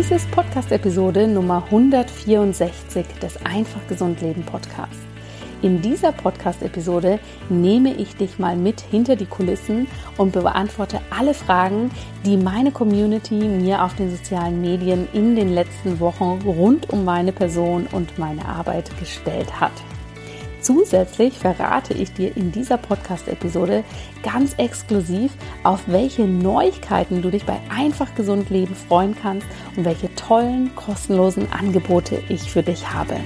Dies ist Podcast-Episode Nummer 164 des Einfach Gesund Leben Podcasts. In dieser Podcast-Episode nehme ich dich mal mit hinter die Kulissen und beantworte alle Fragen, die meine Community mir auf den sozialen Medien in den letzten Wochen rund um meine Person und meine Arbeit gestellt hat. Zusätzlich verrate ich dir in dieser Podcast-Episode ganz exklusiv, auf welche Neuigkeiten du dich bei Einfach Gesund Leben freuen kannst und welche tollen, kostenlosen Angebote ich für dich habe.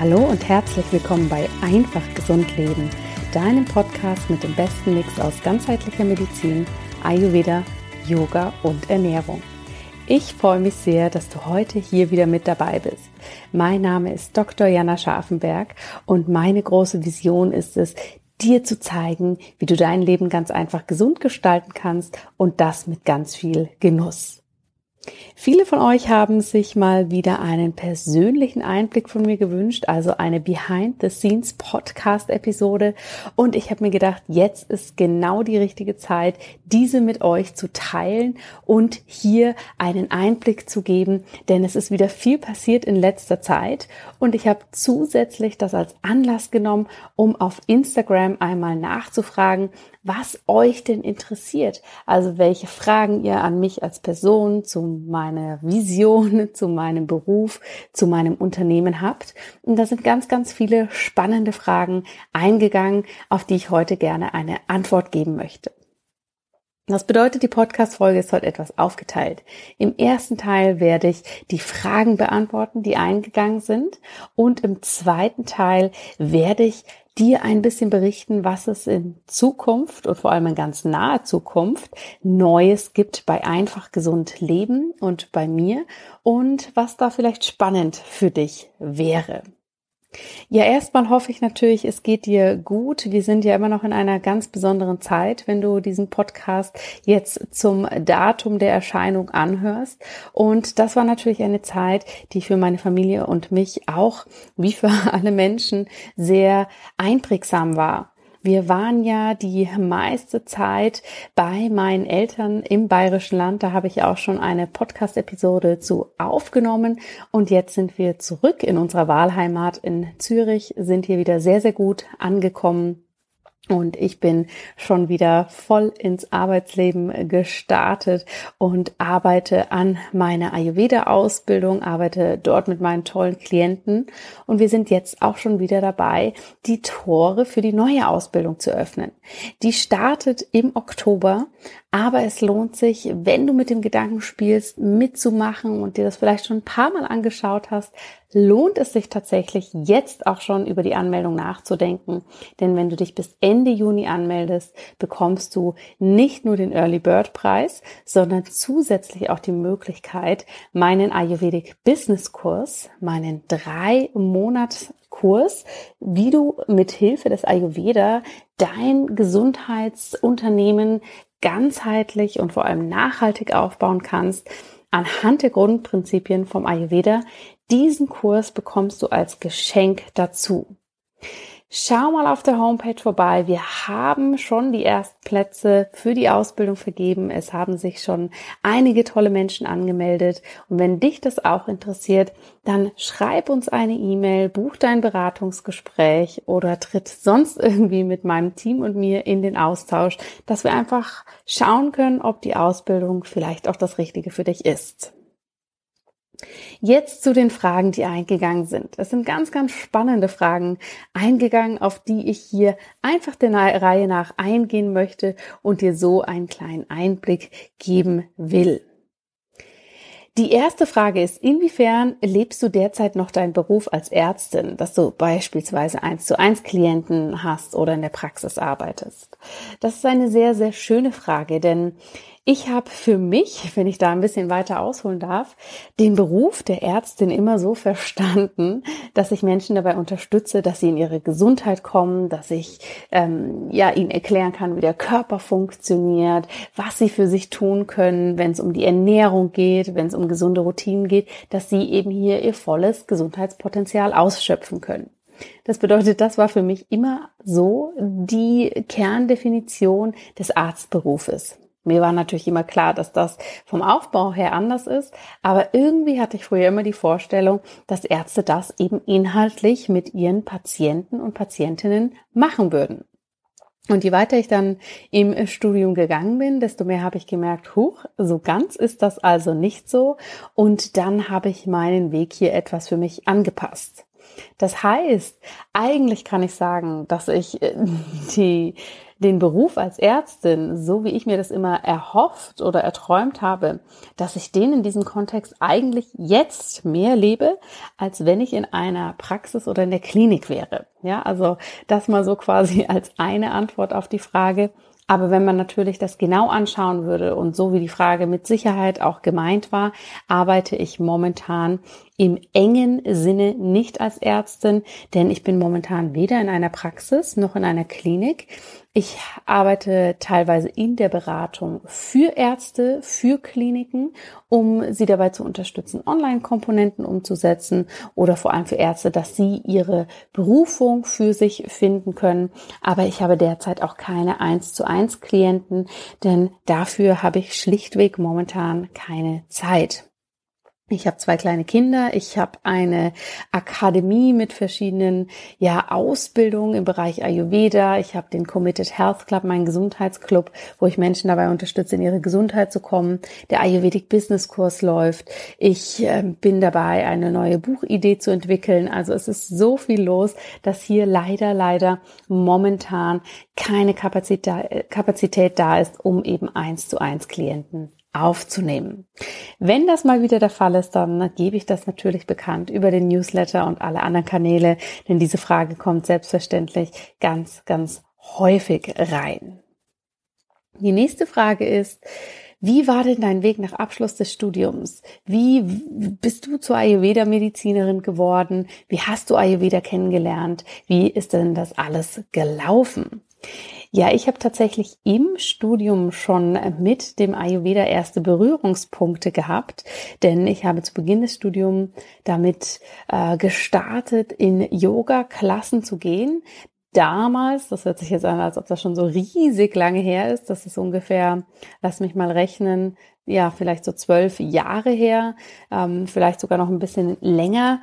Hallo und herzlich willkommen bei Einfach Gesund Leben, deinem Podcast mit dem besten Mix aus ganzheitlicher Medizin, Ayurveda, Yoga und Ernährung. Ich freue mich sehr, dass du heute hier wieder mit dabei bist. Mein Name ist Dr. Jana Scharfenberg und meine große Vision ist es, dir zu zeigen, wie du dein Leben ganz einfach gesund gestalten kannst und das mit ganz viel Genuss. Viele von euch haben sich mal wieder einen persönlichen Einblick von mir gewünscht, also eine Behind-the-Scenes-Podcast-Episode. Und ich habe mir gedacht, jetzt ist genau die richtige Zeit, diese mit euch zu teilen und hier einen Einblick zu geben, denn es ist wieder viel passiert in letzter Zeit. Und ich habe zusätzlich das als Anlass genommen, um auf Instagram einmal nachzufragen, was euch denn interessiert. Also welche Fragen ihr an mich als Person zu meiner Vision, zu meinem Beruf, zu meinem Unternehmen habt. Und da sind ganz, ganz viele spannende Fragen eingegangen, auf die ich heute gerne eine Antwort geben möchte. Das bedeutet, die Podcast-Folge ist heute etwas aufgeteilt. Im ersten Teil werde ich die Fragen beantworten, die eingegangen sind. Und im zweiten Teil werde ich dir ein bisschen berichten, was es in Zukunft und vor allem in ganz naher Zukunft Neues gibt bei Einfach Gesund Leben und bei mir und was da vielleicht spannend für dich wäre. Ja, erstmal hoffe ich natürlich, es geht dir gut. Wir sind ja immer noch in einer ganz besonderen Zeit, wenn du diesen Podcast jetzt zum Datum der Erscheinung anhörst. Und das war natürlich eine Zeit, die für meine Familie und mich auch, wie für alle Menschen, sehr einprägsam war. Wir waren ja die meiste Zeit bei meinen Eltern im Bayerischen Land. Da habe ich auch schon eine Podcast-Episode zu aufgenommen. Und jetzt sind wir zurück in unserer Wahlheimat in Zürich, sind hier wieder sehr, sehr gut angekommen und ich bin schon wieder voll ins Arbeitsleben gestartet und arbeite an meiner Ayurveda-Ausbildung, arbeite dort mit meinen tollen Klienten. Und wir sind jetzt auch schon wieder dabei, die Tore für die neue Ausbildung zu öffnen. Die startet im Oktober aber es lohnt sich, wenn du mit dem Gedanken spielst, mitzumachen und dir das vielleicht schon ein paar Mal angeschaut hast, lohnt es sich tatsächlich jetzt auch schon über die Anmeldung nachzudenken. Denn wenn du dich bis Ende Juni anmeldest, bekommst du nicht nur den Early Bird Preis, sondern zusätzlich auch die Möglichkeit, meinen Ayurvedic Business Kurs, meinen drei Monats Kurs, wie du mit Hilfe des Ayurveda dein Gesundheitsunternehmen ganzheitlich und vor allem nachhaltig aufbauen kannst, anhand der Grundprinzipien vom Ayurveda. Diesen Kurs bekommst du als Geschenk dazu. Schau mal auf der Homepage vorbei. Wir haben schon die ersten Plätze für die Ausbildung vergeben. Es haben sich schon einige tolle Menschen angemeldet. Und wenn dich das auch interessiert, dann schreib uns eine E-Mail, buch dein Beratungsgespräch oder tritt sonst irgendwie mit meinem Team und mir in den Austausch, dass wir einfach schauen können, ob die Ausbildung vielleicht auch das Richtige für dich ist. Jetzt zu den Fragen, die eingegangen sind. Es sind ganz, ganz spannende Fragen eingegangen, auf die ich hier einfach der Reihe nach eingehen möchte und dir so einen kleinen Einblick geben will. Die erste Frage ist, inwiefern lebst du derzeit noch deinen Beruf als Ärztin, dass du beispielsweise eins zu eins Klienten hast oder in der Praxis arbeitest? Das ist eine sehr, sehr schöne Frage, denn ich habe für mich, wenn ich da ein bisschen weiter ausholen darf, den Beruf der Ärztin immer so verstanden, dass ich Menschen dabei unterstütze, dass sie in ihre Gesundheit kommen, dass ich ähm, ja ihnen erklären kann, wie der Körper funktioniert, was sie für sich tun können, wenn es um die Ernährung geht, wenn es um gesunde Routinen geht, dass sie eben hier ihr volles Gesundheitspotenzial ausschöpfen können. Das bedeutet, das war für mich immer so die Kerndefinition des Arztberufes. Mir war natürlich immer klar, dass das vom Aufbau her anders ist, aber irgendwie hatte ich früher immer die Vorstellung, dass Ärzte das eben inhaltlich mit ihren Patienten und Patientinnen machen würden. Und je weiter ich dann im Studium gegangen bin, desto mehr habe ich gemerkt, huch, so ganz ist das also nicht so. Und dann habe ich meinen Weg hier etwas für mich angepasst. Das heißt, eigentlich kann ich sagen, dass ich äh, die den Beruf als Ärztin, so wie ich mir das immer erhofft oder erträumt habe, dass ich den in diesem Kontext eigentlich jetzt mehr lebe, als wenn ich in einer Praxis oder in der Klinik wäre. Ja, also das mal so quasi als eine Antwort auf die Frage, aber wenn man natürlich das genau anschauen würde und so wie die Frage mit Sicherheit auch gemeint war, arbeite ich momentan im engen Sinne nicht als Ärztin, denn ich bin momentan weder in einer Praxis noch in einer Klinik. Ich arbeite teilweise in der Beratung für Ärzte, für Kliniken, um sie dabei zu unterstützen, Online-Komponenten umzusetzen oder vor allem für Ärzte, dass sie ihre Berufung für sich finden können. Aber ich habe derzeit auch keine 1 zu 1 Klienten, denn dafür habe ich schlichtweg momentan keine Zeit. Ich habe zwei kleine Kinder. Ich habe eine Akademie mit verschiedenen ja Ausbildungen im Bereich Ayurveda. Ich habe den Committed Health Club, meinen Gesundheitsclub, wo ich Menschen dabei unterstütze, in ihre Gesundheit zu kommen. Der Ayurvedic Business Kurs läuft. Ich äh, bin dabei, eine neue Buchidee zu entwickeln. Also es ist so viel los, dass hier leider, leider momentan keine Kapazität, Kapazität da ist, um eben eins zu eins Klienten aufzunehmen. Wenn das mal wieder der Fall ist, dann gebe ich das natürlich bekannt über den Newsletter und alle anderen Kanäle, denn diese Frage kommt selbstverständlich ganz, ganz häufig rein. Die nächste Frage ist, wie war denn dein Weg nach Abschluss des Studiums? Wie bist du zur Ayurveda-Medizinerin geworden? Wie hast du Ayurveda kennengelernt? Wie ist denn das alles gelaufen? Ja, ich habe tatsächlich im Studium schon mit dem Ayurveda erste Berührungspunkte gehabt, denn ich habe zu Beginn des Studiums damit äh, gestartet, in Yoga-Klassen zu gehen. Damals, das hört sich jetzt an, als ob das schon so riesig lange her ist, das ist ungefähr, lass mich mal rechnen, ja, vielleicht so zwölf Jahre her, ähm, vielleicht sogar noch ein bisschen länger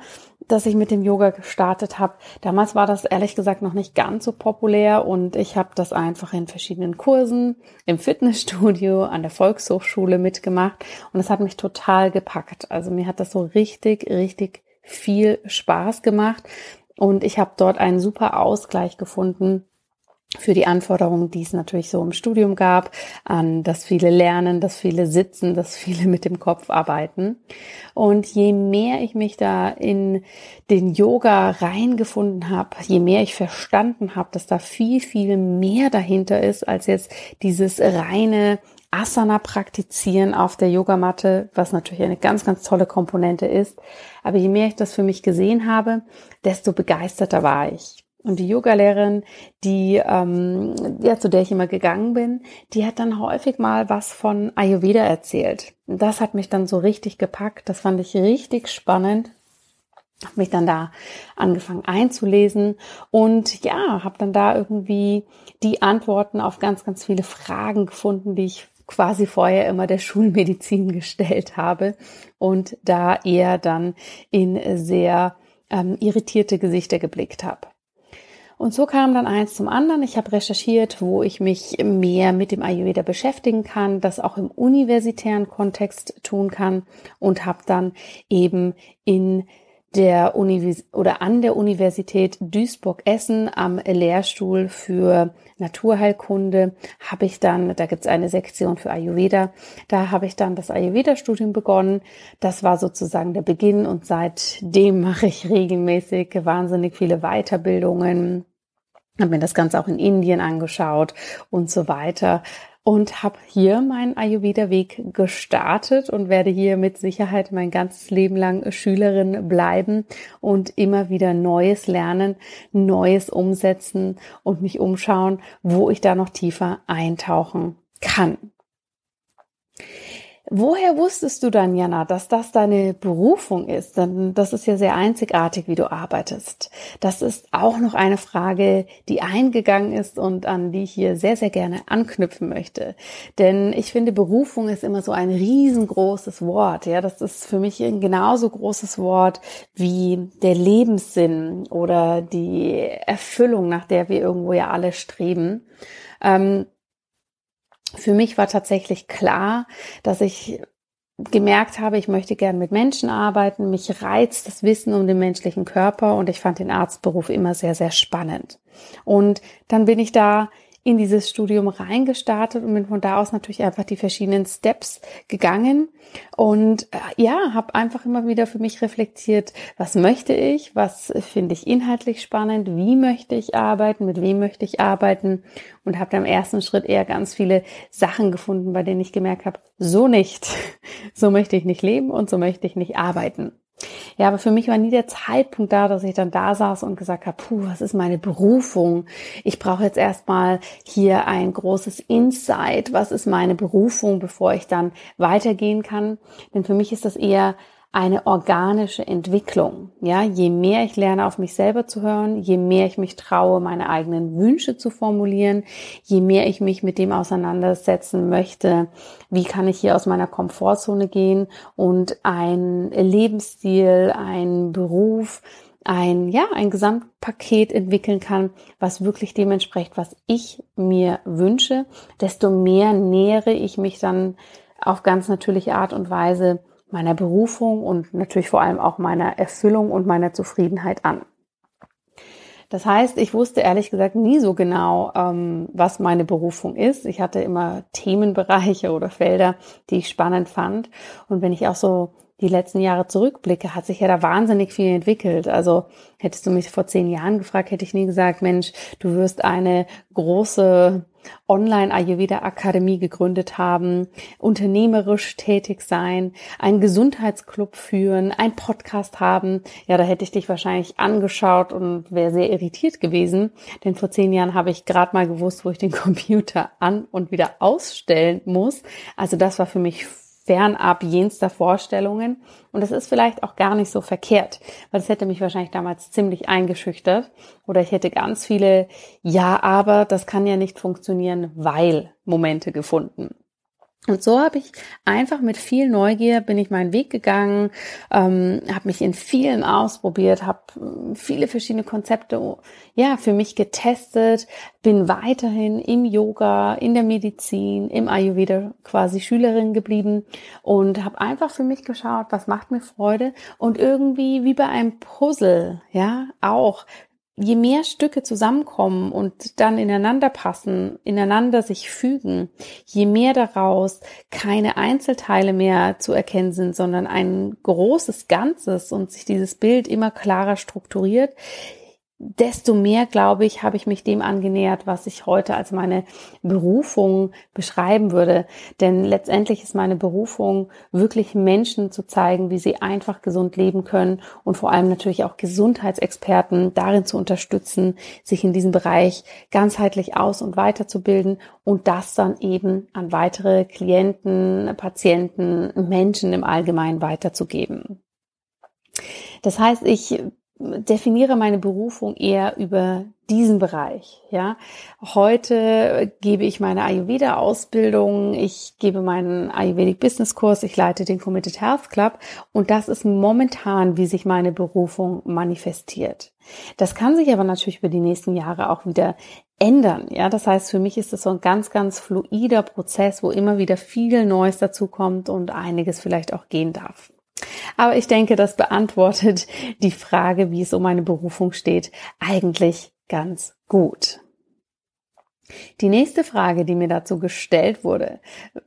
dass ich mit dem Yoga gestartet habe. Damals war das ehrlich gesagt noch nicht ganz so populär und ich habe das einfach in verschiedenen Kursen, im Fitnessstudio, an der Volkshochschule mitgemacht und es hat mich total gepackt. Also mir hat das so richtig, richtig viel Spaß gemacht und ich habe dort einen super Ausgleich gefunden für die Anforderungen, die es natürlich so im Studium gab, an dass viele lernen, dass viele sitzen, dass viele mit dem Kopf arbeiten. Und je mehr ich mich da in den Yoga reingefunden habe, je mehr ich verstanden habe, dass da viel, viel mehr dahinter ist als jetzt dieses reine Asana praktizieren auf der Yogamatte, was natürlich eine ganz, ganz tolle Komponente ist. Aber je mehr ich das für mich gesehen habe, desto begeisterter war ich. Und die Yogalehrerin, die ähm, ja zu der ich immer gegangen bin, die hat dann häufig mal was von Ayurveda erzählt. Das hat mich dann so richtig gepackt. Das fand ich richtig spannend. Hab mich dann da angefangen einzulesen und ja, habe dann da irgendwie die Antworten auf ganz, ganz viele Fragen gefunden, die ich quasi vorher immer der Schulmedizin gestellt habe und da eher dann in sehr ähm, irritierte Gesichter geblickt habe. Und so kam dann eins zum anderen. Ich habe recherchiert, wo ich mich mehr mit dem Ayurveda beschäftigen kann, das auch im universitären Kontext tun kann und habe dann eben in der Univers oder an der Universität Duisburg-Essen am Lehrstuhl für Naturheilkunde habe ich dann, da gibt es eine Sektion für Ayurveda, da habe ich dann das Ayurveda-Studium begonnen. Das war sozusagen der Beginn und seitdem mache ich regelmäßig wahnsinnig viele Weiterbildungen, habe mir das Ganze auch in Indien angeschaut und so weiter und habe hier meinen Ayurveda-Weg gestartet und werde hier mit Sicherheit mein ganzes Leben lang Schülerin bleiben und immer wieder Neues lernen, Neues umsetzen und mich umschauen, wo ich da noch tiefer eintauchen kann. Woher wusstest du dann, Jana, dass das deine Berufung ist? Denn das ist ja sehr einzigartig, wie du arbeitest. Das ist auch noch eine Frage, die eingegangen ist und an die ich hier sehr, sehr gerne anknüpfen möchte. Denn ich finde, Berufung ist immer so ein riesengroßes Wort. Ja, das ist für mich ein genauso großes Wort wie der Lebenssinn oder die Erfüllung, nach der wir irgendwo ja alle streben. Ähm, für mich war tatsächlich klar, dass ich gemerkt habe, ich möchte gern mit Menschen arbeiten, mich reizt das Wissen um den menschlichen Körper und ich fand den Arztberuf immer sehr, sehr spannend. Und dann bin ich da in dieses Studium reingestartet und bin von da aus natürlich einfach die verschiedenen Steps gegangen und äh, ja, habe einfach immer wieder für mich reflektiert, was möchte ich, was finde ich inhaltlich spannend, wie möchte ich arbeiten, mit wem möchte ich arbeiten und habe dann im ersten Schritt eher ganz viele Sachen gefunden, bei denen ich gemerkt habe, so nicht, so möchte ich nicht leben und so möchte ich nicht arbeiten. Ja, aber für mich war nie der Zeitpunkt da, dass ich dann da saß und gesagt habe, puh, was ist meine Berufung? Ich brauche jetzt erstmal hier ein großes Insight. Was ist meine Berufung, bevor ich dann weitergehen kann? Denn für mich ist das eher eine organische Entwicklung. Ja, je mehr ich lerne, auf mich selber zu hören, je mehr ich mich traue, meine eigenen Wünsche zu formulieren, je mehr ich mich mit dem auseinandersetzen möchte, wie kann ich hier aus meiner Komfortzone gehen und ein Lebensstil, ein Beruf, ein, ja, ein Gesamtpaket entwickeln kann, was wirklich dementsprechend, was ich mir wünsche, desto mehr nähere ich mich dann auf ganz natürliche Art und Weise meiner Berufung und natürlich vor allem auch meiner Erfüllung und meiner Zufriedenheit an. Das heißt, ich wusste ehrlich gesagt nie so genau, ähm, was meine Berufung ist. Ich hatte immer Themenbereiche oder Felder, die ich spannend fand. Und wenn ich auch so die letzten Jahre zurückblicke, hat sich ja da wahnsinnig viel entwickelt. Also hättest du mich vor zehn Jahren gefragt, hätte ich nie gesagt, Mensch, du wirst eine große Online-Ayurveda-Akademie gegründet haben, unternehmerisch tätig sein, einen Gesundheitsclub führen, einen Podcast haben. Ja, da hätte ich dich wahrscheinlich angeschaut und wäre sehr irritiert gewesen. Denn vor zehn Jahren habe ich gerade mal gewusst, wo ich den Computer an und wieder ausstellen muss. Also das war für mich fernab jenster Vorstellungen. Und das ist vielleicht auch gar nicht so verkehrt, weil das hätte mich wahrscheinlich damals ziemlich eingeschüchtert. Oder ich hätte ganz viele Ja, aber das kann ja nicht funktionieren, weil Momente gefunden. Und so habe ich einfach mit viel Neugier bin ich meinen Weg gegangen, ähm, habe mich in vielen ausprobiert, habe äh, viele verschiedene Konzepte ja für mich getestet, bin weiterhin im Yoga, in der Medizin, im Ayurveda quasi Schülerin geblieben und habe einfach für mich geschaut, was macht mir Freude und irgendwie wie bei einem Puzzle, ja auch je mehr Stücke zusammenkommen und dann ineinander passen, ineinander sich fügen, je mehr daraus keine Einzelteile mehr zu erkennen sind, sondern ein großes Ganzes und sich dieses Bild immer klarer strukturiert, desto mehr, glaube ich, habe ich mich dem angenähert, was ich heute als meine Berufung beschreiben würde. Denn letztendlich ist meine Berufung, wirklich Menschen zu zeigen, wie sie einfach gesund leben können und vor allem natürlich auch Gesundheitsexperten darin zu unterstützen, sich in diesem Bereich ganzheitlich aus- und weiterzubilden und das dann eben an weitere Klienten, Patienten, Menschen im Allgemeinen weiterzugeben. Das heißt, ich definiere meine Berufung eher über diesen Bereich. Ja, heute gebe ich meine Ayurveda Ausbildung, ich gebe meinen Ayurvedic Business Kurs, ich leite den Committed Health Club und das ist momentan, wie sich meine Berufung manifestiert. Das kann sich aber natürlich über die nächsten Jahre auch wieder ändern. Ja, das heißt, für mich ist es so ein ganz, ganz fluider Prozess, wo immer wieder viel Neues dazukommt und einiges vielleicht auch gehen darf. Aber ich denke, das beantwortet die Frage, wie es um meine Berufung steht, eigentlich ganz gut. Die nächste Frage, die mir dazu gestellt wurde,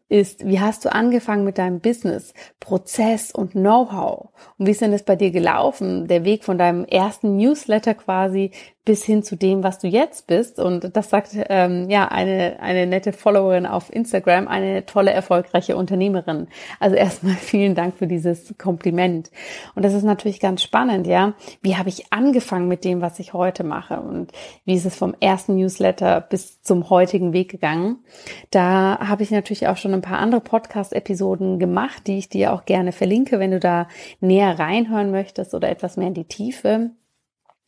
ist, wie hast du angefangen mit deinem Business, Prozess und Know-how? Und wie ist denn das bei dir gelaufen? Der Weg von deinem ersten Newsletter quasi bis hin zu dem, was du jetzt bist. Und das sagt ähm, ja eine, eine nette Followerin auf Instagram, eine tolle, erfolgreiche Unternehmerin. Also erstmal vielen Dank für dieses Kompliment. Und das ist natürlich ganz spannend, ja. Wie habe ich angefangen mit dem, was ich heute mache? Und wie ist es vom ersten Newsletter bis zum heutigen Weg gegangen. Da habe ich natürlich auch schon ein paar andere Podcast-Episoden gemacht, die ich dir auch gerne verlinke, wenn du da näher reinhören möchtest oder etwas mehr in die Tiefe.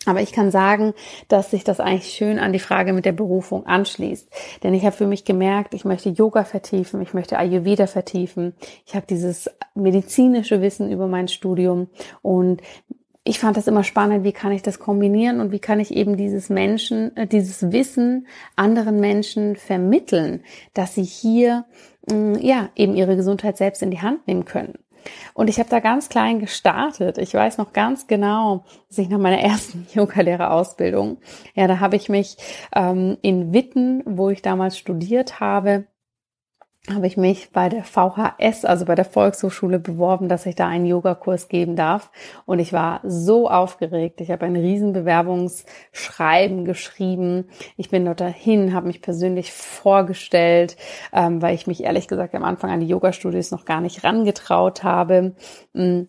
Aber ich kann sagen, dass sich das eigentlich schön an die Frage mit der Berufung anschließt. Denn ich habe für mich gemerkt, ich möchte Yoga vertiefen, ich möchte Ayurveda vertiefen. Ich habe dieses medizinische Wissen über mein Studium und ich fand das immer spannend, wie kann ich das kombinieren und wie kann ich eben dieses Menschen, äh, dieses Wissen anderen Menschen vermitteln, dass sie hier mm, ja eben ihre Gesundheit selbst in die Hand nehmen können. Und ich habe da ganz klein gestartet. Ich weiß noch ganz genau, dass ich nach meiner ersten Yogalehrerausbildung, ja, da habe ich mich ähm, in Witten, wo ich damals studiert habe, habe ich mich bei der VHS, also bei der Volkshochschule, beworben, dass ich da einen Yogakurs geben darf. Und ich war so aufgeregt. Ich habe ein Riesenbewerbungsschreiben geschrieben. Ich bin dort dahin, habe mich persönlich vorgestellt, ähm, weil ich mich ehrlich gesagt am Anfang an die Yoga-Studios noch gar nicht rangetraut habe. Mm.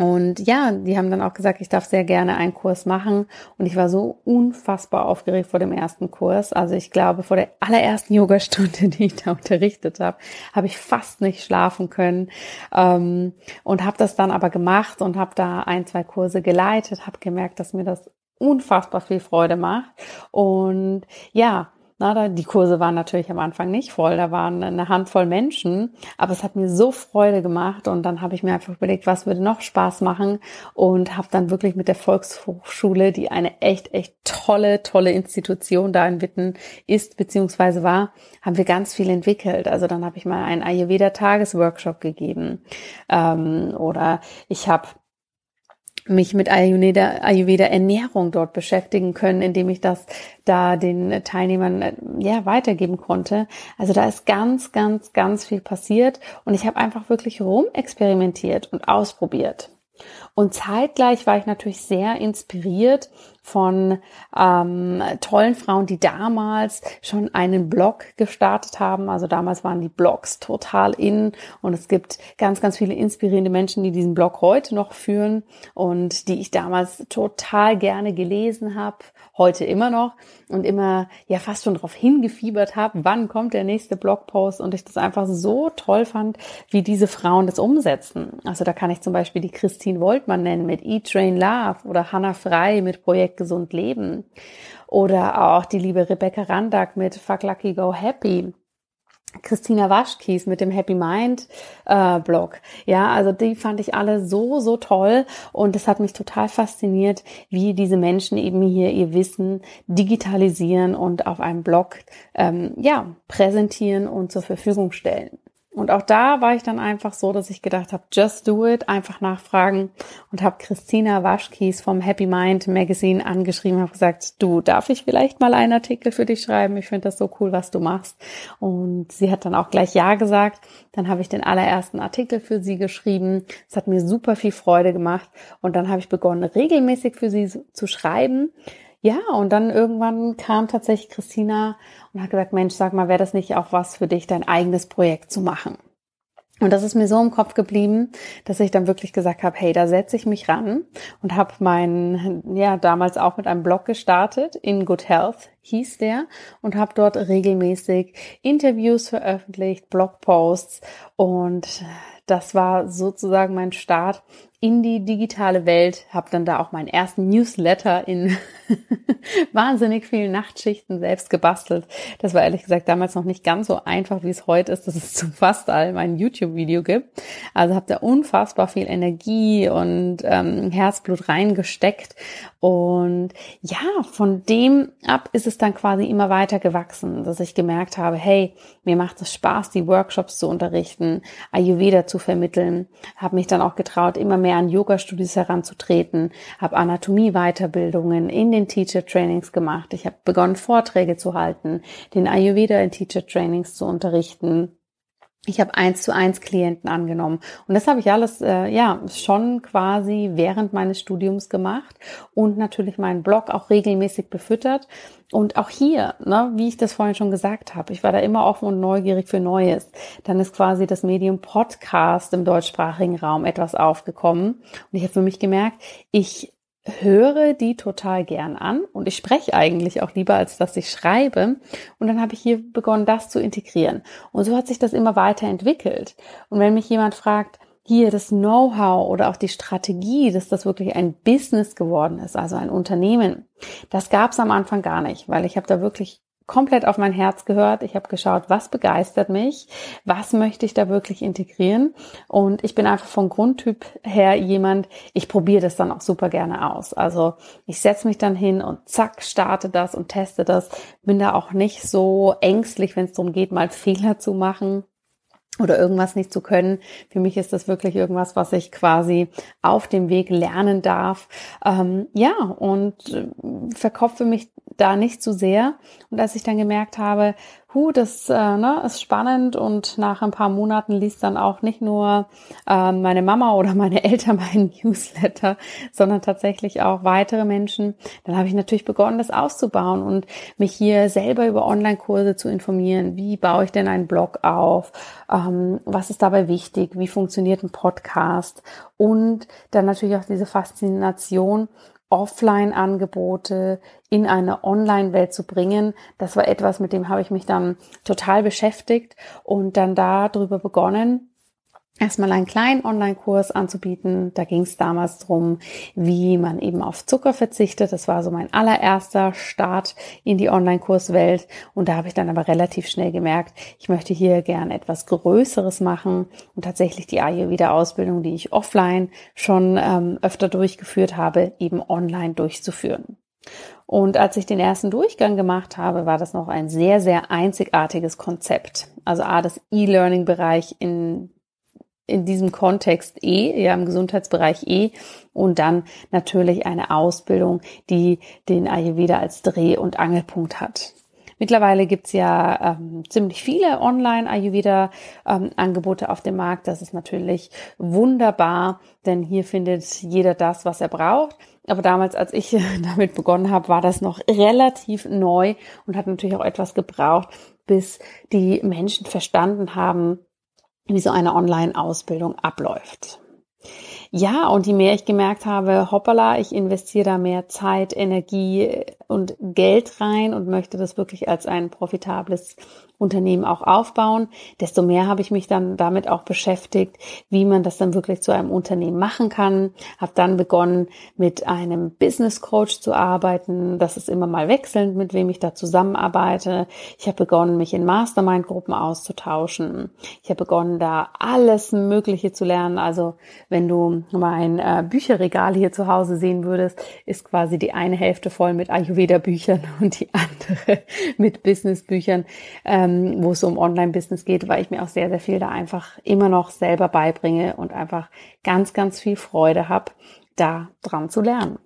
Und ja, die haben dann auch gesagt, ich darf sehr gerne einen Kurs machen. Und ich war so unfassbar aufgeregt vor dem ersten Kurs. Also ich glaube, vor der allerersten Yogastunde, die ich da unterrichtet habe, habe ich fast nicht schlafen können. Ähm, und habe das dann aber gemacht und habe da ein, zwei Kurse geleitet, habe gemerkt, dass mir das unfassbar viel Freude macht. Und ja, na, die Kurse waren natürlich am Anfang nicht voll, da waren eine Handvoll Menschen, aber es hat mir so Freude gemacht und dann habe ich mir einfach überlegt, was würde noch Spaß machen und habe dann wirklich mit der Volkshochschule, die eine echt, echt tolle, tolle Institution da in Witten ist beziehungsweise war, haben wir ganz viel entwickelt. Also dann habe ich mal einen Ayurveda-Tagesworkshop gegeben ähm, oder ich habe mich mit Ayurveda, Ayurveda Ernährung dort beschäftigen können, indem ich das da den Teilnehmern äh, ja weitergeben konnte. Also da ist ganz, ganz, ganz viel passiert und ich habe einfach wirklich rumexperimentiert und ausprobiert. Und zeitgleich war ich natürlich sehr inspiriert von ähm, tollen Frauen, die damals schon einen Blog gestartet haben. Also damals waren die Blogs total in und es gibt ganz, ganz viele inspirierende Menschen, die diesen Blog heute noch führen und die ich damals total gerne gelesen habe, heute immer noch und immer ja fast schon darauf hingefiebert habe, wann kommt der nächste Blogpost und ich das einfach so toll fand, wie diese Frauen das umsetzen. Also da kann ich zum Beispiel die Christine Woltmann nennen mit Eat, Train, Love oder Hannah Frei mit Projekt Gesund Leben oder auch die liebe Rebecca Randack mit Fuck Lucky Go Happy. Christina Waschkies mit dem Happy Mind äh, Blog. Ja, also die fand ich alle so, so toll und es hat mich total fasziniert, wie diese Menschen eben hier ihr Wissen digitalisieren und auf einem Blog ähm, ja, präsentieren und zur Verfügung stellen. Und auch da war ich dann einfach so, dass ich gedacht habe, just do it, einfach nachfragen und habe Christina Waschkies vom Happy Mind Magazine angeschrieben, habe gesagt, du, darf ich vielleicht mal einen Artikel für dich schreiben? Ich finde das so cool, was du machst. Und sie hat dann auch gleich ja gesagt. Dann habe ich den allerersten Artikel für sie geschrieben. Es hat mir super viel Freude gemacht und dann habe ich begonnen, regelmäßig für sie zu schreiben. Ja, und dann irgendwann kam tatsächlich Christina und hat gesagt, Mensch, sag mal, wäre das nicht auch was für dich, dein eigenes Projekt zu machen? Und das ist mir so im Kopf geblieben, dass ich dann wirklich gesagt habe, hey, da setze ich mich ran und habe meinen, ja, damals auch mit einem Blog gestartet, In Good Health hieß der, und habe dort regelmäßig Interviews veröffentlicht, Blogposts und das war sozusagen mein Start in die digitale Welt, habe dann da auch meinen ersten Newsletter in wahnsinnig vielen Nachtschichten selbst gebastelt. Das war ehrlich gesagt damals noch nicht ganz so einfach, wie es heute ist, dass es zu fast allem ein YouTube-Video gibt. Also habe da unfassbar viel Energie und ähm, Herzblut reingesteckt. Und ja, von dem ab ist es dann quasi immer weiter gewachsen, dass ich gemerkt habe, hey, mir macht es Spaß, die Workshops zu unterrichten, Ayurveda zu vermitteln, habe mich dann auch getraut, immer mehr an Yoga-Studios heranzutreten, habe Anatomie-Weiterbildungen in den Teacher-Trainings gemacht. Ich habe begonnen, Vorträge zu halten, den Ayurveda in Teacher-Trainings zu unterrichten. Ich habe eins zu eins Klienten angenommen und das habe ich alles äh, ja schon quasi während meines Studiums gemacht und natürlich meinen Blog auch regelmäßig befüttert und auch hier, ne, wie ich das vorhin schon gesagt habe, ich war da immer offen und neugierig für Neues. Dann ist quasi das Medium Podcast im deutschsprachigen Raum etwas aufgekommen. Und ich habe für mich gemerkt, ich höre die total gern an und ich spreche eigentlich auch lieber, als dass ich schreibe. Und dann habe ich hier begonnen, das zu integrieren. Und so hat sich das immer weiterentwickelt. Und wenn mich jemand fragt, hier das Know-how oder auch die Strategie, dass das wirklich ein Business geworden ist, also ein Unternehmen, das gab es am Anfang gar nicht, weil ich habe da wirklich komplett auf mein Herz gehört. Ich habe geschaut, was begeistert mich, was möchte ich da wirklich integrieren. Und ich bin einfach vom Grundtyp her jemand, ich probiere das dann auch super gerne aus. Also ich setze mich dann hin und zack, starte das und teste das. Bin da auch nicht so ängstlich, wenn es darum geht, mal Fehler zu machen oder irgendwas nicht zu können. Für mich ist das wirklich irgendwas, was ich quasi auf dem Weg lernen darf. Ähm, ja, und äh, verkopfe mich da nicht zu sehr. Und als ich dann gemerkt habe, hu, das äh, ne, ist spannend und nach ein paar Monaten liest dann auch nicht nur äh, meine Mama oder meine Eltern meinen Newsletter, sondern tatsächlich auch weitere Menschen, dann habe ich natürlich begonnen, das auszubauen und mich hier selber über Online-Kurse zu informieren. Wie baue ich denn einen Blog auf? Ähm, was ist dabei wichtig? Wie funktioniert ein Podcast? Und dann natürlich auch diese Faszination Offline-Angebote in eine Online-Welt zu bringen. Das war etwas, mit dem habe ich mich dann total beschäftigt und dann darüber begonnen, erstmal einen kleinen Online-Kurs anzubieten. Da ging es damals drum, wie man eben auf Zucker verzichtet. Das war so mein allererster Start in die Online-Kurswelt. Und da habe ich dann aber relativ schnell gemerkt, ich möchte hier gern etwas Größeres machen und tatsächlich die Ayurveda-Ausbildung, die ich offline schon ähm, öfter durchgeführt habe, eben online durchzuführen. Und als ich den ersten Durchgang gemacht habe, war das noch ein sehr, sehr einzigartiges Konzept. Also A, das E-Learning-Bereich in in diesem Kontext eh, ja im Gesundheitsbereich eh und dann natürlich eine Ausbildung, die den Ayurveda als Dreh- und Angelpunkt hat. Mittlerweile gibt's ja ähm, ziemlich viele Online-Ayurveda-Angebote ähm, auf dem Markt. Das ist natürlich wunderbar, denn hier findet jeder das, was er braucht. Aber damals, als ich damit begonnen habe, war das noch relativ neu und hat natürlich auch etwas gebraucht, bis die Menschen verstanden haben, wie so eine Online-Ausbildung abläuft. Ja, und je mehr ich gemerkt habe, hoppala, ich investiere da mehr Zeit, Energie und Geld rein und möchte das wirklich als ein profitables Unternehmen auch aufbauen, desto mehr habe ich mich dann damit auch beschäftigt, wie man das dann wirklich zu einem Unternehmen machen kann. Habe dann begonnen, mit einem Business Coach zu arbeiten. Das ist immer mal wechselnd, mit wem ich da zusammenarbeite. Ich habe begonnen, mich in Mastermind-Gruppen auszutauschen. Ich habe begonnen, da alles Mögliche zu lernen. Also wenn du mein äh, Bücherregal hier zu Hause sehen würdest, ist quasi die eine Hälfte voll mit Ayurveda-Büchern und die andere mit Business-Büchern. Ähm, ähm, wo es um Online-Business geht, weil ich mir auch sehr, sehr viel da einfach immer noch selber beibringe und einfach ganz, ganz viel Freude habe, da dran zu lernen.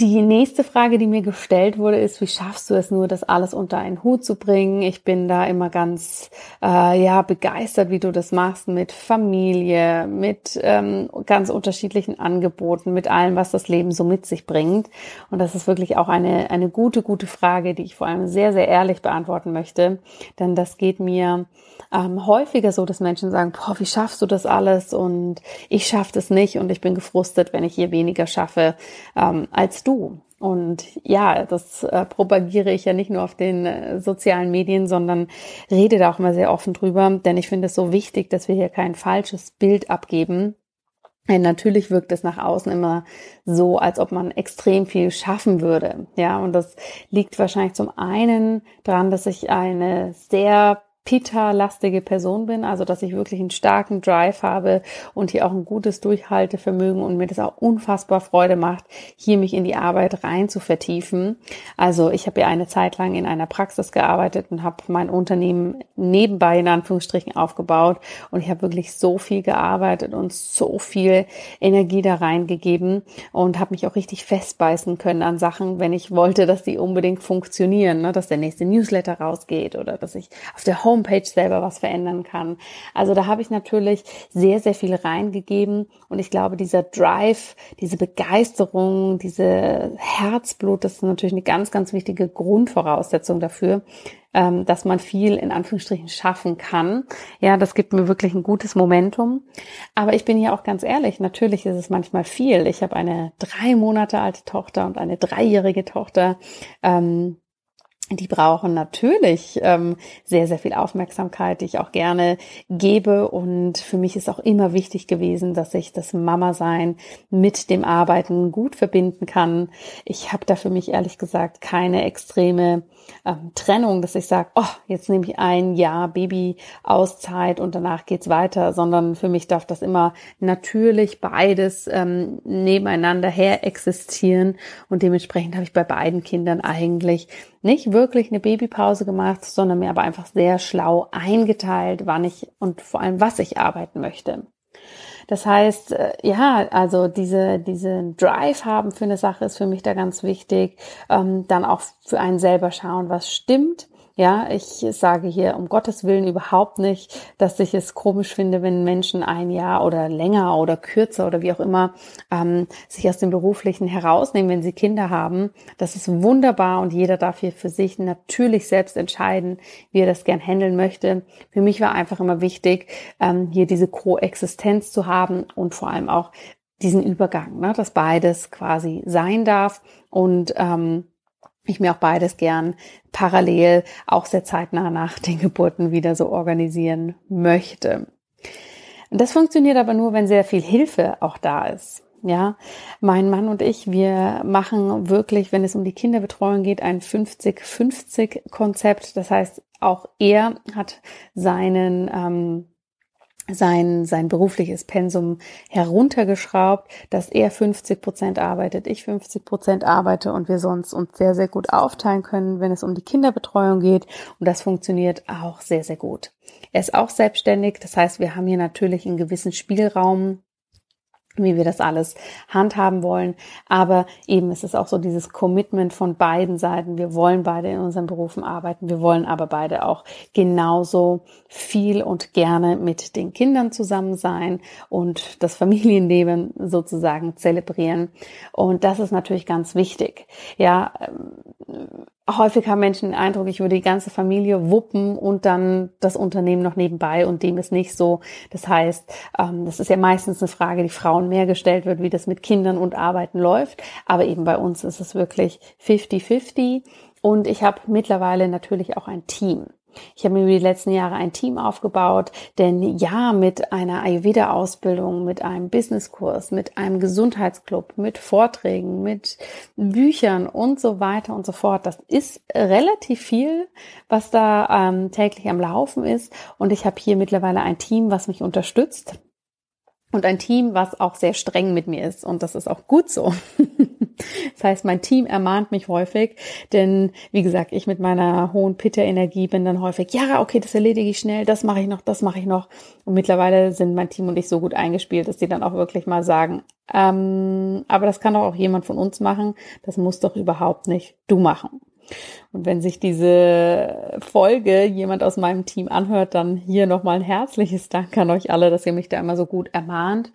Die nächste Frage, die mir gestellt wurde, ist, wie schaffst du es nur, das alles unter einen Hut zu bringen? Ich bin da immer ganz äh, ja begeistert, wie du das machst mit Familie, mit ähm, ganz unterschiedlichen Angeboten, mit allem, was das Leben so mit sich bringt. Und das ist wirklich auch eine eine gute gute Frage, die ich vor allem sehr sehr ehrlich beantworten möchte, denn das geht mir ähm, häufiger so, dass Menschen sagen, boah, wie schaffst du das alles? Und ich schaffe das nicht und ich bin gefrustet, wenn ich hier weniger schaffe ähm, als du. Und ja, das äh, propagiere ich ja nicht nur auf den äh, sozialen Medien, sondern rede da auch immer sehr offen drüber, denn ich finde es so wichtig, dass wir hier kein falsches Bild abgeben. Denn natürlich wirkt es nach außen immer so, als ob man extrem viel schaffen würde. Ja, und das liegt wahrscheinlich zum einen daran, dass ich eine sehr Pita-lastige Person bin, also dass ich wirklich einen starken Drive habe und hier auch ein gutes Durchhaltevermögen und mir das auch unfassbar Freude macht, hier mich in die Arbeit rein zu vertiefen. Also ich habe ja eine Zeit lang in einer Praxis gearbeitet und habe mein Unternehmen nebenbei in Anführungsstrichen aufgebaut und ich habe wirklich so viel gearbeitet und so viel Energie da reingegeben und habe mich auch richtig festbeißen können an Sachen, wenn ich wollte, dass die unbedingt funktionieren, ne? dass der nächste Newsletter rausgeht oder dass ich auf der Home Homepage selber was verändern kann. Also da habe ich natürlich sehr, sehr viel reingegeben und ich glaube, dieser Drive, diese Begeisterung, diese Herzblut, das ist natürlich eine ganz, ganz wichtige Grundvoraussetzung dafür, ähm, dass man viel in Anführungsstrichen schaffen kann. Ja, das gibt mir wirklich ein gutes Momentum. Aber ich bin hier auch ganz ehrlich, natürlich ist es manchmal viel. Ich habe eine drei Monate alte Tochter und eine dreijährige Tochter. Ähm, die brauchen natürlich ähm, sehr, sehr viel Aufmerksamkeit, die ich auch gerne gebe. Und für mich ist auch immer wichtig gewesen, dass ich das Mama-Sein mit dem Arbeiten gut verbinden kann. Ich habe da für mich ehrlich gesagt keine extreme ähm, Trennung, dass ich sage, oh, jetzt nehme ich ein Jahr Baby-Auszeit und danach geht's weiter, sondern für mich darf das immer natürlich beides ähm, nebeneinander her existieren. Und dementsprechend habe ich bei beiden Kindern eigentlich nicht wirklich eine Babypause gemacht, sondern mir aber einfach sehr schlau eingeteilt, wann ich und vor allem was ich arbeiten möchte. Das heißt, äh, ja, also diese, diese Drive haben für eine Sache ist für mich da ganz wichtig. Ähm, dann auch für einen selber schauen, was stimmt ja, ich sage hier um Gottes Willen überhaupt nicht, dass ich es komisch finde, wenn Menschen ein Jahr oder länger oder kürzer oder wie auch immer ähm, sich aus dem Beruflichen herausnehmen, wenn sie Kinder haben. Das ist wunderbar und jeder darf hier für sich natürlich selbst entscheiden, wie er das gern handeln möchte. Für mich war einfach immer wichtig, ähm, hier diese Koexistenz zu haben und vor allem auch diesen Übergang, ne, dass beides quasi sein darf und ähm, ich mir auch beides gern parallel, auch sehr zeitnah nach den Geburten wieder so organisieren möchte. Und das funktioniert aber nur, wenn sehr viel Hilfe auch da ist. Ja, mein Mann und ich, wir machen wirklich, wenn es um die Kinderbetreuung geht, ein 50-50 Konzept. Das heißt, auch er hat seinen ähm, sein, sein berufliches Pensum heruntergeschraubt, dass er 50 Prozent arbeitet, ich 50 Prozent arbeite und wir sonst uns sehr, sehr gut aufteilen können, wenn es um die Kinderbetreuung geht. Und das funktioniert auch sehr, sehr gut. Er ist auch selbstständig. Das heißt, wir haben hier natürlich einen gewissen Spielraum, wie wir das alles handhaben wollen. Aber eben ist es auch so dieses Commitment von beiden Seiten. Wir wollen beide in unseren Berufen arbeiten. Wir wollen aber beide auch genauso viel und gerne mit den Kindern zusammen sein und das Familienleben sozusagen zelebrieren. Und das ist natürlich ganz wichtig. Ja, ähm, häufig haben Menschen den Eindruck, ich würde die ganze Familie wuppen und dann das Unternehmen noch nebenbei und dem ist nicht so. Das heißt, ähm, das ist ja meistens eine Frage, die Frauen mehr gestellt wird, wie das mit Kindern und Arbeiten läuft. Aber eben bei uns ist es wirklich 50-50 und ich habe mittlerweile natürlich auch ein Team. Ich habe mir über die letzten Jahre ein Team aufgebaut, denn ja, mit einer Ayurveda-Ausbildung, mit einem Businesskurs, mit einem Gesundheitsclub, mit Vorträgen, mit Büchern und so weiter und so fort, das ist relativ viel, was da ähm, täglich am Laufen ist. Und ich habe hier mittlerweile ein Team, was mich unterstützt und ein Team, was auch sehr streng mit mir ist. Und das ist auch gut so. das heißt, mein Team ermahnt mich häufig, denn wie gesagt, ich mit meiner hohen Pitta-Energie bin dann häufig, ja, okay, das erledige ich schnell, das mache ich noch, das mache ich noch. Und mittlerweile sind mein Team und ich so gut eingespielt, dass die dann auch wirklich mal sagen, ähm, aber das kann doch auch jemand von uns machen, das muss doch überhaupt nicht du machen. Und wenn sich diese Folge jemand aus meinem Team anhört, dann hier nochmal ein herzliches Dank an euch alle, dass ihr mich da immer so gut ermahnt.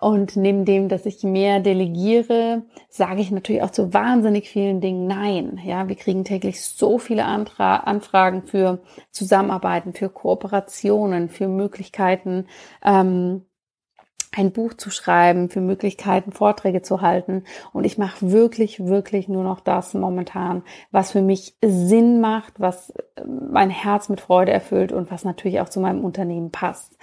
Und neben dem, dass ich mehr delegiere, sage ich natürlich auch zu wahnsinnig vielen Dingen Nein. Ja, wir kriegen täglich so viele Antra Anfragen für Zusammenarbeiten, für Kooperationen, für Möglichkeiten, ähm, ein Buch zu schreiben, für Möglichkeiten, Vorträge zu halten. Und ich mache wirklich, wirklich nur noch das momentan, was für mich Sinn macht, was äh, mein Herz mit Freude erfüllt und was natürlich auch zu meinem Unternehmen passt.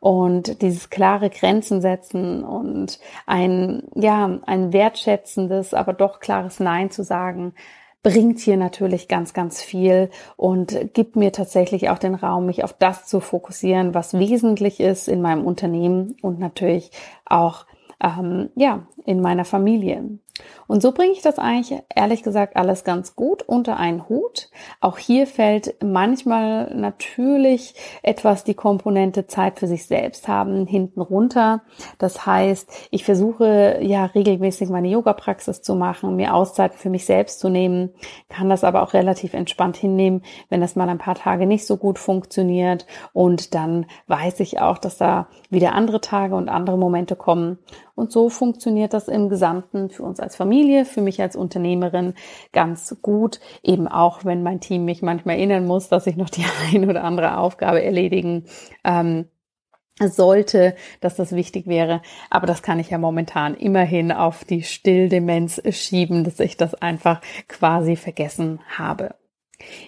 Und dieses klare Grenzen setzen und ein, ja, ein wertschätzendes, aber doch klares Nein zu sagen, bringt hier natürlich ganz, ganz viel und gibt mir tatsächlich auch den Raum, mich auf das zu fokussieren, was wesentlich ist in meinem Unternehmen und natürlich auch ähm, ja, in meiner Familie. Und so bringe ich das eigentlich, ehrlich gesagt, alles ganz gut unter einen Hut. Auch hier fällt manchmal natürlich etwas die Komponente Zeit für sich selbst haben hinten runter. Das heißt, ich versuche ja regelmäßig meine Yoga-Praxis zu machen, mir Auszeiten für mich selbst zu nehmen, kann das aber auch relativ entspannt hinnehmen, wenn das mal ein paar Tage nicht so gut funktioniert. Und dann weiß ich auch, dass da wieder andere Tage und andere Momente kommen. Und so funktioniert das im Gesamten für uns als Familie, für mich als Unternehmerin ganz gut. Eben auch, wenn mein Team mich manchmal erinnern muss, dass ich noch die ein oder andere Aufgabe erledigen ähm, sollte, dass das wichtig wäre. Aber das kann ich ja momentan immerhin auf die Stilldemenz schieben, dass ich das einfach quasi vergessen habe.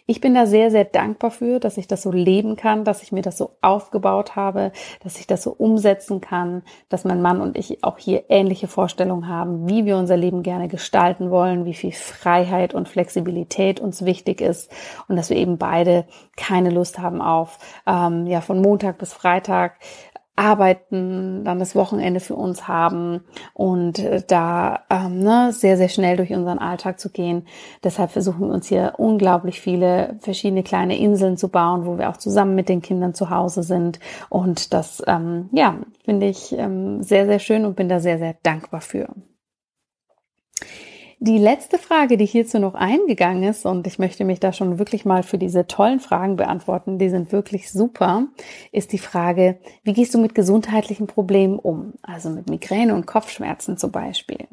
Ich bin da sehr, sehr dankbar für, dass ich das so leben kann, dass ich mir das so aufgebaut habe, dass ich das so umsetzen kann, dass mein Mann und ich auch hier ähnliche Vorstellungen haben, wie wir unser Leben gerne gestalten wollen, wie viel Freiheit und Flexibilität uns wichtig ist und dass wir eben beide keine Lust haben auf, ähm, ja, von Montag bis Freitag arbeiten, dann das Wochenende für uns haben und äh, da ähm, ne, sehr, sehr schnell durch unseren Alltag zu gehen. Deshalb versuchen wir uns hier unglaublich viele verschiedene kleine Inseln zu bauen, wo wir auch zusammen mit den Kindern zu Hause sind. Und das, ähm, ja, finde ich ähm, sehr, sehr schön und bin da sehr, sehr dankbar für. Die letzte Frage, die hierzu noch eingegangen ist, und ich möchte mich da schon wirklich mal für diese tollen Fragen beantworten, die sind wirklich super, ist die Frage, wie gehst du mit gesundheitlichen Problemen um? Also mit Migräne und Kopfschmerzen zum Beispiel.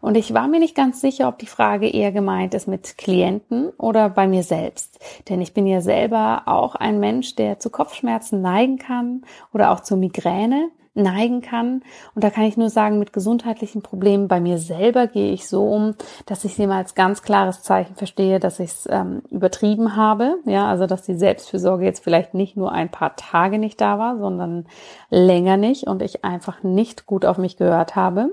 Und ich war mir nicht ganz sicher, ob die Frage eher gemeint ist mit Klienten oder bei mir selbst. Denn ich bin ja selber auch ein Mensch, der zu Kopfschmerzen neigen kann oder auch zur Migräne neigen kann. Und da kann ich nur sagen, mit gesundheitlichen Problemen bei mir selber gehe ich so um, dass ich sie mal als ganz klares Zeichen verstehe, dass ich es ähm, übertrieben habe. Ja, also dass die Selbstfürsorge jetzt vielleicht nicht nur ein paar Tage nicht da war, sondern länger nicht und ich einfach nicht gut auf mich gehört habe.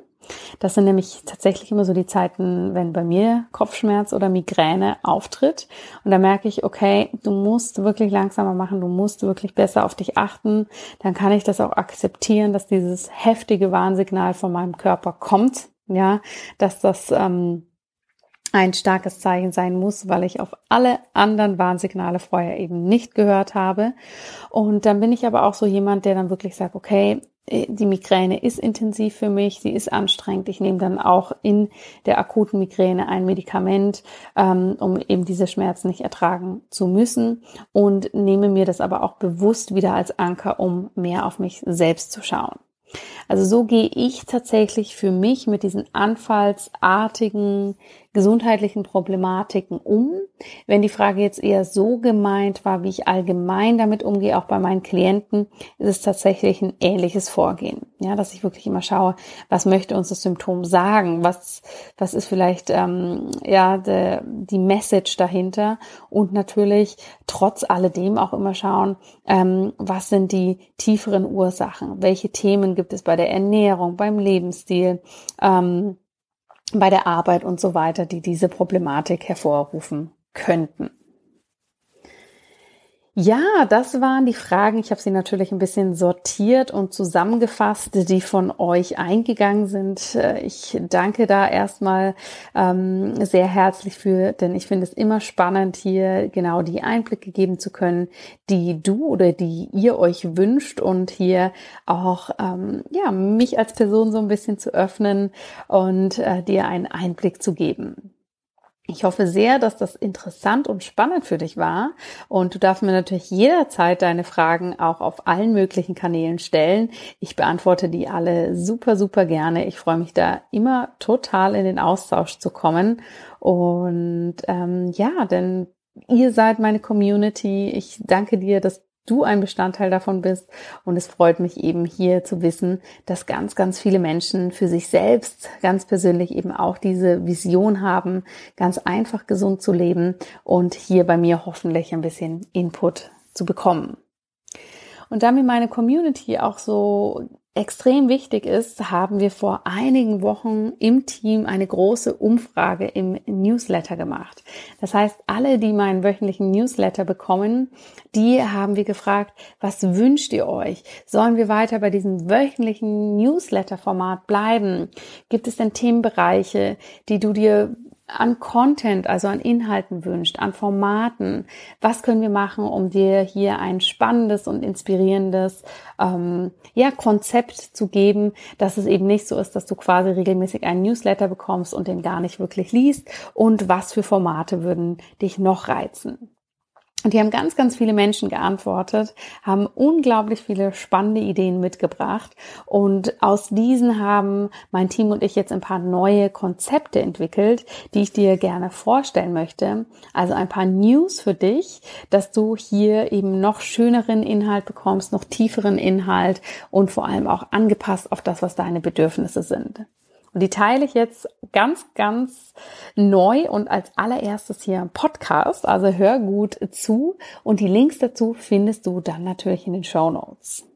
Das sind nämlich tatsächlich immer so die Zeiten, wenn bei mir Kopfschmerz oder Migräne auftritt. Und da merke ich, okay, du musst wirklich langsamer machen, du musst wirklich besser auf dich achten. Dann kann ich das auch akzeptieren, dass dieses heftige Warnsignal von meinem Körper kommt. Ja, dass das ähm, ein starkes Zeichen sein muss, weil ich auf alle anderen Warnsignale vorher eben nicht gehört habe. Und dann bin ich aber auch so jemand, der dann wirklich sagt, okay, die Migräne ist intensiv für mich, sie ist anstrengend. Ich nehme dann auch in der akuten Migräne ein Medikament, ähm, um eben diese Schmerzen nicht ertragen zu müssen und nehme mir das aber auch bewusst wieder als Anker, um mehr auf mich selbst zu schauen. Also so gehe ich tatsächlich für mich mit diesen anfallsartigen gesundheitlichen Problematiken um. Wenn die Frage jetzt eher so gemeint war, wie ich allgemein damit umgehe, auch bei meinen Klienten, ist es tatsächlich ein ähnliches Vorgehen. Ja, dass ich wirklich immer schaue, was möchte uns das Symptom sagen? Was, was ist vielleicht, ähm, ja, de, die Message dahinter? Und natürlich trotz alledem auch immer schauen, ähm, was sind die tieferen Ursachen? Welche Themen gibt es bei der Ernährung, beim Lebensstil? Ähm, bei der Arbeit und so weiter, die diese Problematik hervorrufen könnten. Ja, das waren die Fragen. Ich habe sie natürlich ein bisschen sortiert und zusammengefasst, die von euch eingegangen sind. Ich danke da erstmal ähm, sehr herzlich für, denn ich finde es immer spannend, hier genau die Einblicke geben zu können, die du oder die ihr euch wünscht und hier auch ähm, ja mich als Person so ein bisschen zu öffnen und äh, dir einen Einblick zu geben. Ich hoffe sehr, dass das interessant und spannend für dich war. Und du darfst mir natürlich jederzeit deine Fragen auch auf allen möglichen Kanälen stellen. Ich beantworte die alle super, super gerne. Ich freue mich da immer total in den Austausch zu kommen. Und ähm, ja, denn ihr seid meine Community. Ich danke dir, dass du ein Bestandteil davon bist. Und es freut mich eben hier zu wissen, dass ganz, ganz viele Menschen für sich selbst ganz persönlich eben auch diese Vision haben, ganz einfach gesund zu leben und hier bei mir hoffentlich ein bisschen Input zu bekommen. Und da mir meine Community auch so extrem wichtig ist, haben wir vor einigen Wochen im Team eine große Umfrage im Newsletter gemacht. Das heißt, alle, die meinen wöchentlichen Newsletter bekommen, die haben wir gefragt, was wünscht ihr euch? Sollen wir weiter bei diesem wöchentlichen Newsletter-Format bleiben? Gibt es denn Themenbereiche, die du dir an Content, also an Inhalten wünscht, an Formaten. Was können wir machen, um dir hier ein spannendes und inspirierendes ähm, ja, Konzept zu geben, dass es eben nicht so ist, dass du quasi regelmäßig einen Newsletter bekommst und den gar nicht wirklich liest. Und was für Formate würden dich noch reizen? Und die haben ganz, ganz viele Menschen geantwortet, haben unglaublich viele spannende Ideen mitgebracht. Und aus diesen haben mein Team und ich jetzt ein paar neue Konzepte entwickelt, die ich dir gerne vorstellen möchte. Also ein paar News für dich, dass du hier eben noch schöneren Inhalt bekommst, noch tieferen Inhalt und vor allem auch angepasst auf das, was deine Bedürfnisse sind. Und die teile ich jetzt ganz, ganz neu und als allererstes hier im Podcast. Also hör gut zu und die Links dazu findest du dann natürlich in den Show Notes.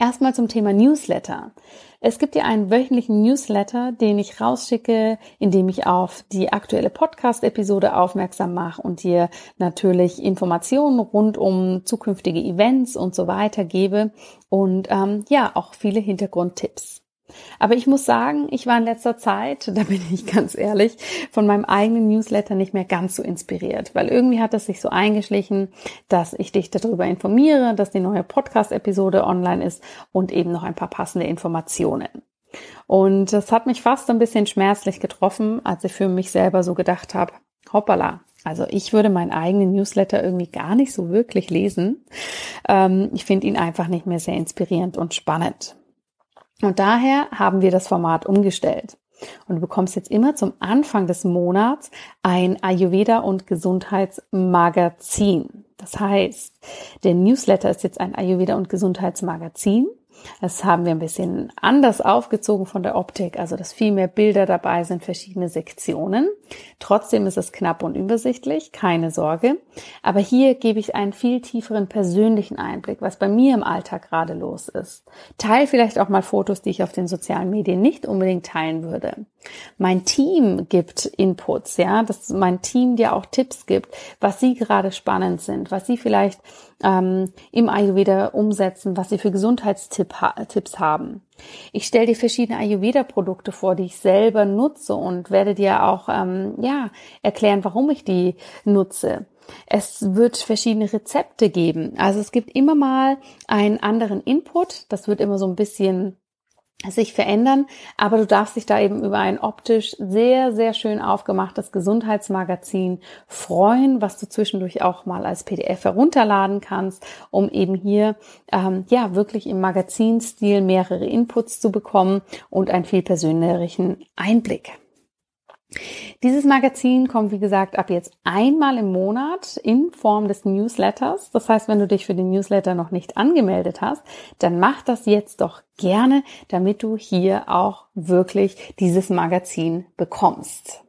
Erstmal zum Thema Newsletter. Es gibt ja einen wöchentlichen Newsletter, den ich rausschicke, in dem ich auf die aktuelle Podcast-Episode aufmerksam mache und dir natürlich Informationen rund um zukünftige Events und so weiter gebe und ähm, ja auch viele Hintergrundtipps. Aber ich muss sagen, ich war in letzter Zeit, da bin ich ganz ehrlich, von meinem eigenen Newsletter nicht mehr ganz so inspiriert, weil irgendwie hat es sich so eingeschlichen, dass ich dich darüber informiere, dass die neue Podcast-Episode online ist und eben noch ein paar passende Informationen. Und das hat mich fast ein bisschen schmerzlich getroffen, als ich für mich selber so gedacht habe, hoppala, also ich würde meinen eigenen Newsletter irgendwie gar nicht so wirklich lesen. Ähm, ich finde ihn einfach nicht mehr sehr inspirierend und spannend. Und daher haben wir das Format umgestellt. Und du bekommst jetzt immer zum Anfang des Monats ein Ayurveda und Gesundheitsmagazin. Das heißt, der Newsletter ist jetzt ein Ayurveda und Gesundheitsmagazin. Das haben wir ein bisschen anders aufgezogen von der Optik, also dass viel mehr Bilder dabei sind, verschiedene Sektionen. Trotzdem ist es knapp und übersichtlich, keine Sorge. Aber hier gebe ich einen viel tieferen persönlichen Einblick, was bei mir im Alltag gerade los ist. Teil vielleicht auch mal Fotos, die ich auf den sozialen Medien nicht unbedingt teilen würde. Mein Team gibt Inputs, ja, dass mein Team dir auch Tipps gibt, was sie gerade spannend sind, was sie vielleicht ähm, im Ayurveda umsetzen, was sie für Gesundheitstipps haben. Ich stelle dir verschiedene Ayurveda-Produkte vor, die ich selber nutze und werde dir auch ähm, ja erklären, warum ich die nutze. Es wird verschiedene Rezepte geben. Also es gibt immer mal einen anderen Input. Das wird immer so ein bisschen sich verändern, aber du darfst dich da eben über ein optisch sehr, sehr schön aufgemachtes Gesundheitsmagazin freuen, was du zwischendurch auch mal als PDF herunterladen kannst, um eben hier ähm, ja wirklich im Magazinstil mehrere Inputs zu bekommen und einen viel persönlicheren Einblick. Dieses Magazin kommt, wie gesagt, ab jetzt einmal im Monat in Form des Newsletters. Das heißt, wenn du dich für den Newsletter noch nicht angemeldet hast, dann mach das jetzt doch gerne, damit du hier auch wirklich dieses Magazin bekommst.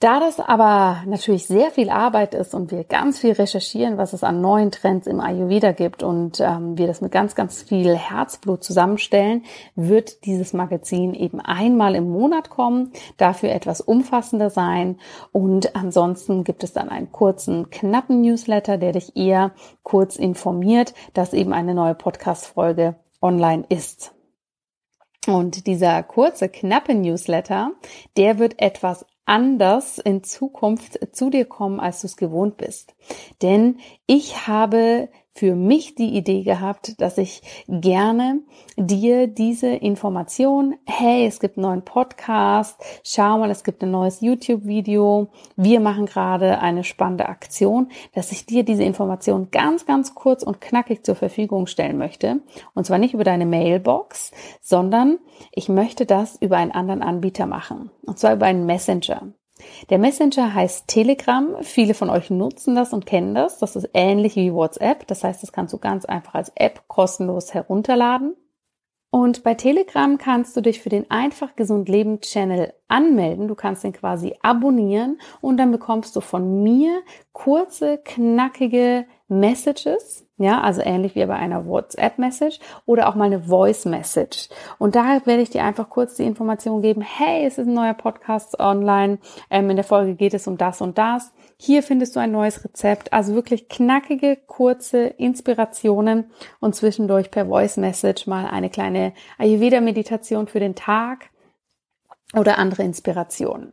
Da das aber natürlich sehr viel Arbeit ist und wir ganz viel recherchieren, was es an neuen Trends im Ayurveda gibt und ähm, wir das mit ganz, ganz viel Herzblut zusammenstellen, wird dieses Magazin eben einmal im Monat kommen, dafür etwas umfassender sein und ansonsten gibt es dann einen kurzen, knappen Newsletter, der dich eher kurz informiert, dass eben eine neue Podcast-Folge online ist. Und dieser kurze, knappe Newsletter, der wird etwas anders in Zukunft zu dir kommen, als du es gewohnt bist. Denn ich habe für mich die Idee gehabt, dass ich gerne dir diese Information, hey, es gibt einen neuen Podcast, schau mal, es gibt ein neues YouTube-Video, wir machen gerade eine spannende Aktion, dass ich dir diese Information ganz, ganz kurz und knackig zur Verfügung stellen möchte. Und zwar nicht über deine Mailbox, sondern ich möchte das über einen anderen Anbieter machen. Und zwar über einen Messenger. Der Messenger heißt Telegram. Viele von euch nutzen das und kennen das. Das ist ähnlich wie WhatsApp. Das heißt, das kannst du ganz einfach als App kostenlos herunterladen. Und bei Telegram kannst du dich für den Einfach Gesund Leben Channel anmelden. Du kannst den quasi abonnieren und dann bekommst du von mir kurze, knackige Messages, ja, also ähnlich wie bei einer WhatsApp-Message oder auch mal eine Voice-Message. Und da werde ich dir einfach kurz die Information geben, hey, es ist ein neuer Podcast online, ähm, in der Folge geht es um das und das. Hier findest du ein neues Rezept, also wirklich knackige, kurze Inspirationen und zwischendurch per Voice-Message mal eine kleine Ayurveda-Meditation für den Tag oder andere Inspirationen.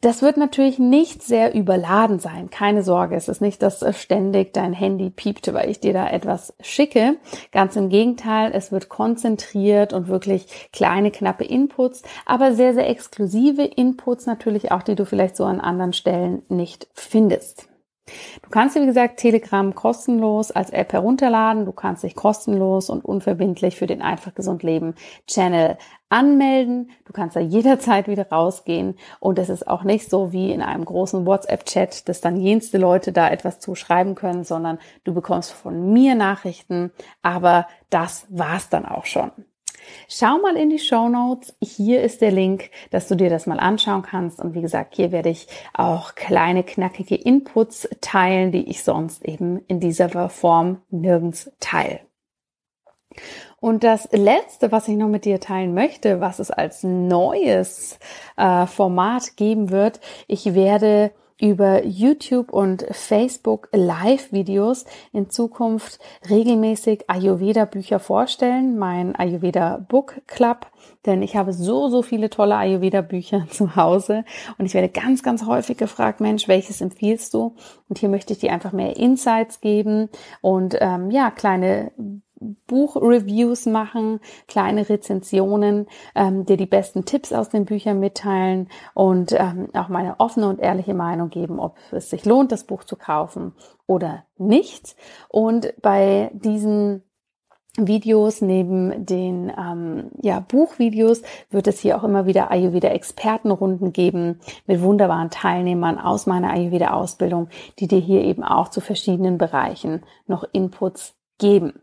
Das wird natürlich nicht sehr überladen sein. Keine Sorge, es ist nicht, dass ständig dein Handy piept, weil ich dir da etwas schicke. Ganz im Gegenteil, es wird konzentriert und wirklich kleine, knappe Inputs, aber sehr, sehr exklusive Inputs natürlich auch, die du vielleicht so an anderen Stellen nicht findest. Du kannst dir, wie gesagt, Telegram kostenlos als App herunterladen. Du kannst dich kostenlos und unverbindlich für den Einfach Gesund Leben Channel anmelden. Du kannst da jederzeit wieder rausgehen. Und es ist auch nicht so wie in einem großen WhatsApp-Chat, dass dann jenste Leute da etwas zuschreiben können, sondern du bekommst von mir Nachrichten. Aber das war's dann auch schon. Schau mal in die Show Notes. Hier ist der Link, dass du dir das mal anschauen kannst. Und wie gesagt, hier werde ich auch kleine, knackige Inputs teilen, die ich sonst eben in dieser Form nirgends teile. Und das Letzte, was ich noch mit dir teilen möchte, was es als neues äh, Format geben wird, ich werde über YouTube und Facebook Live-Videos in Zukunft regelmäßig Ayurveda-Bücher vorstellen, mein Ayurveda Book Club, denn ich habe so, so viele tolle Ayurveda-Bücher zu Hause. Und ich werde ganz, ganz häufig gefragt, Mensch, welches empfiehlst du? Und hier möchte ich dir einfach mehr Insights geben. Und ähm, ja, kleine Buchreviews machen, kleine Rezensionen, ähm, dir die besten Tipps aus den Büchern mitteilen und ähm, auch meine offene und ehrliche Meinung geben, ob es sich lohnt, das Buch zu kaufen oder nicht. Und bei diesen Videos neben den ähm, ja, Buchvideos wird es hier auch immer wieder Ayurveda Expertenrunden geben mit wunderbaren Teilnehmern aus meiner Ayurveda Ausbildung, die dir hier eben auch zu verschiedenen Bereichen noch Inputs geben.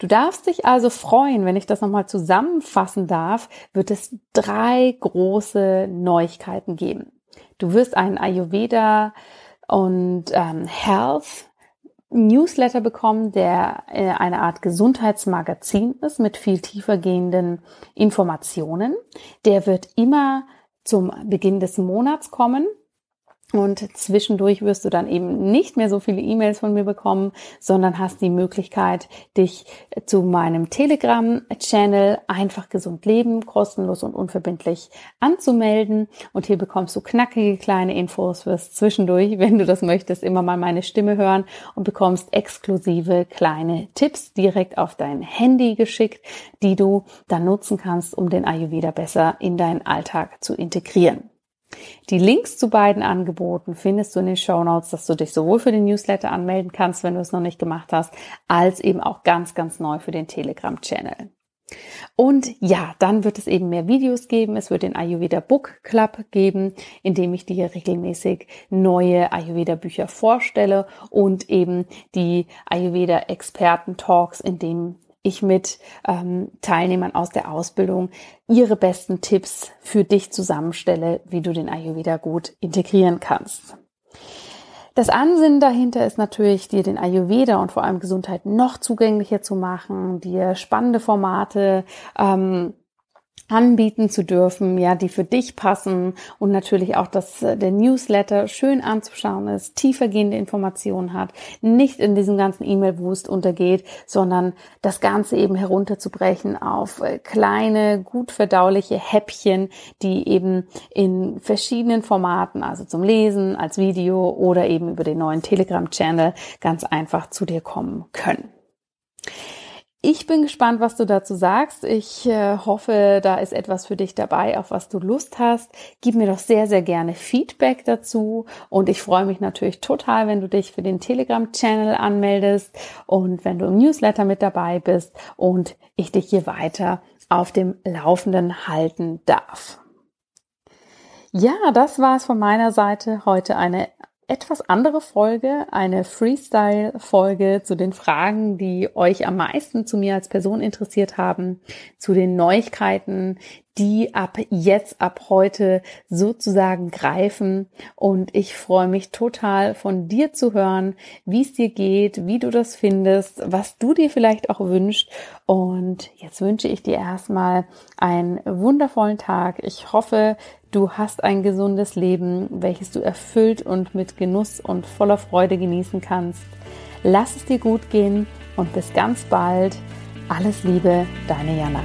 Du darfst dich also freuen, wenn ich das nochmal zusammenfassen darf, wird es drei große Neuigkeiten geben. Du wirst einen Ayurveda und ähm, Health Newsletter bekommen, der äh, eine Art Gesundheitsmagazin ist mit viel tiefer gehenden Informationen. Der wird immer zum Beginn des Monats kommen und zwischendurch wirst du dann eben nicht mehr so viele E-Mails von mir bekommen, sondern hast die Möglichkeit, dich zu meinem Telegram-Channel einfach gesund leben, kostenlos und unverbindlich anzumelden. Und hier bekommst du knackige kleine Infos fürs zwischendurch, wenn du das möchtest, immer mal meine Stimme hören und bekommst exklusive kleine Tipps direkt auf dein Handy geschickt, die du dann nutzen kannst, um den Ayurveda besser in deinen Alltag zu integrieren. Die Links zu beiden Angeboten findest du in den Show Notes, dass du dich sowohl für den Newsletter anmelden kannst, wenn du es noch nicht gemacht hast, als eben auch ganz, ganz neu für den Telegram-Channel. Und ja, dann wird es eben mehr Videos geben. Es wird den Ayurveda Book Club geben, in dem ich dir regelmäßig neue Ayurveda Bücher vorstelle und eben die Ayurveda Experten Talks, in dem ich mit ähm, Teilnehmern aus der Ausbildung ihre besten Tipps für dich zusammenstelle, wie du den Ayurveda gut integrieren kannst. Das Ansinnen dahinter ist natürlich, dir den Ayurveda und vor allem Gesundheit noch zugänglicher zu machen, dir spannende Formate ähm, anbieten zu dürfen, ja, die für dich passen und natürlich auch, dass äh, der Newsletter schön anzuschauen ist, tiefergehende Informationen hat, nicht in diesem ganzen E-Mail-Wust untergeht, sondern das Ganze eben herunterzubrechen auf äh, kleine, gut verdauliche Häppchen, die eben in verschiedenen Formaten, also zum Lesen, als Video oder eben über den neuen Telegram-Channel ganz einfach zu dir kommen können. Ich bin gespannt, was du dazu sagst. Ich äh, hoffe, da ist etwas für dich dabei, auf was du Lust hast. Gib mir doch sehr, sehr gerne Feedback dazu. Und ich freue mich natürlich total, wenn du dich für den Telegram-Channel anmeldest und wenn du im Newsletter mit dabei bist und ich dich hier weiter auf dem Laufenden halten darf. Ja, das war es von meiner Seite. Heute eine etwas andere Folge, eine Freestyle-Folge zu den Fragen, die euch am meisten zu mir als Person interessiert haben, zu den Neuigkeiten, die ab jetzt, ab heute sozusagen greifen. Und ich freue mich total von dir zu hören, wie es dir geht, wie du das findest, was du dir vielleicht auch wünschst. Und jetzt wünsche ich dir erstmal einen wundervollen Tag. Ich hoffe, du hast ein gesundes Leben, welches du erfüllt und mit Genuss und voller Freude genießen kannst. Lass es dir gut gehen und bis ganz bald. Alles Liebe, deine Jana.